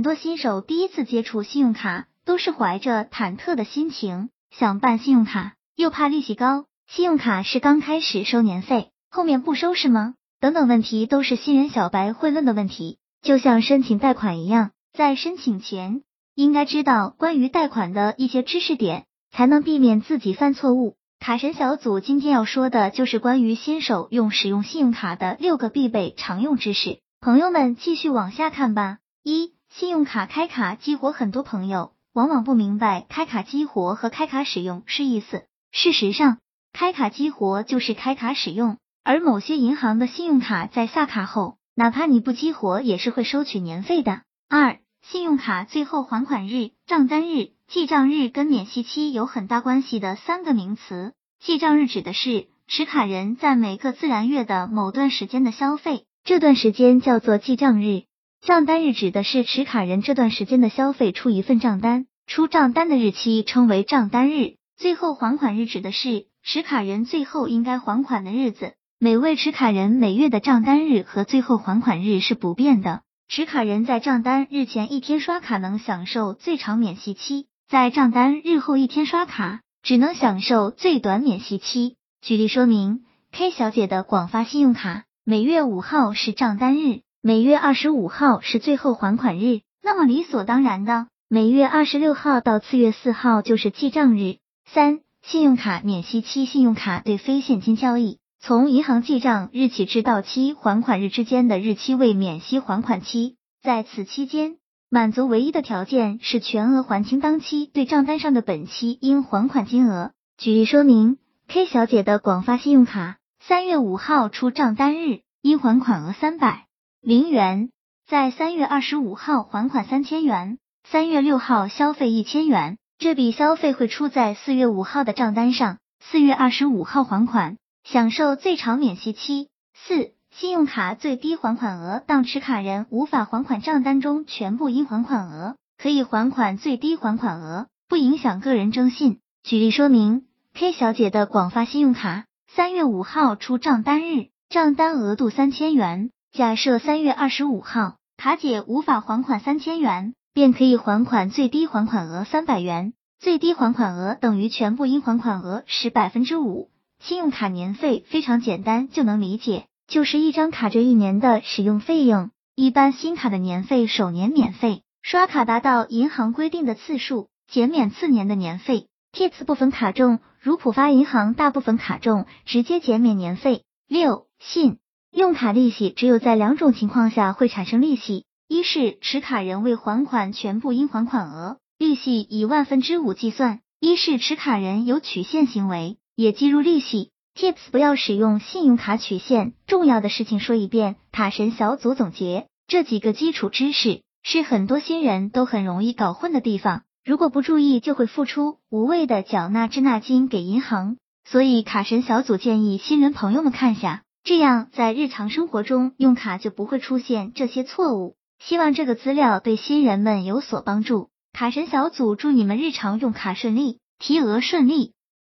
很多新手第一次接触信用卡，都是怀着忐忑的心情想办信用卡，又怕利息高。信用卡是刚开始收年费，后面不收是吗？等等问题都是新人小白会问的问题，就像申请贷款一样，在申请前应该知道关于贷款的一些知识点，才能避免自己犯错误。卡神小组今天要说的就是关于新手用使用信用卡的六个必备常用知识，朋友们继续往下看吧。一信用卡开卡激活，很多朋友往往不明白开卡激活和开卡使用是意思。事实上，开卡激活就是开卡使用，而某些银行的信用卡在下卡后，哪怕你不激活，也是会收取年费的。二信用卡最后还款日、账单日、记账日跟免息期有很大关系的三个名词。记账日指的是持卡人在每个自然月的某段时间的消费，这段时间叫做记账日。账单日指的是持卡人这段时间的消费出一份账单，出账单的日期称为账单日。最后还款日指的是持卡人最后应该还款的日子。每位持卡人每月的账单日和最后还款日是不变的。持卡人在账单日前一天刷卡能享受最长免息期，在账单日后一天刷卡只能享受最短免息期。举例说明，K 小姐的广发信用卡每月五号是账单日。每月二十五号是最后还款日，那么理所当然的，每月二十六号到次月四号就是记账日。三、信用卡免息期，信用卡对非现金交易，从银行记账日起至到期还款日之间的日期为免息还款期，在此期间，满足唯一的条件是全额还清当期对账单上的本期应还款金额。举例说明，K 小姐的广发信用卡三月五号出账单日，应还款额三百。零元，在三月二十五号还款三千元，三月六号消费一千元，这笔消费会出在四月五号的账单上，四月二十五号还款，享受最长免息期。四、信用卡最低还款额，当持卡人无法还款账单中全部应还款额，可以还款最低还款额，不影响个人征信。举例说明，K 小姐的广发信用卡三月五号出账单日，账单额度三千元。假设三月二十五号，卡姐无法还款三千元，便可以还款最低还款额三百元，最低还款额等于全部应还款额十百分之五。信用卡年费非常简单就能理解，就是一张卡这一年的使用费用。一般新卡的年费首年免费，刷卡达到银行规定的次数，减免次年的年费。Tips 部分卡中，如浦发银行大部分卡中直接减免年费。六信。用卡利息只有在两种情况下会产生利息，一是持卡人未还款全部应还款额，利息以万分之五计算；一是持卡人有取现行为，也计入利息。Tips 不要使用信用卡取现，重要的事情说一遍。卡神小组总结这几个基础知识，是很多新人都很容易搞混的地方，如果不注意，就会付出无谓的缴纳滞纳金给银行。所以卡神小组建议新人朋友们看下。这样，在日常生活中用卡就不会出现这些错误。希望这个资料对新人们有所帮助。卡神小组祝你们日常用卡顺利，提额顺利。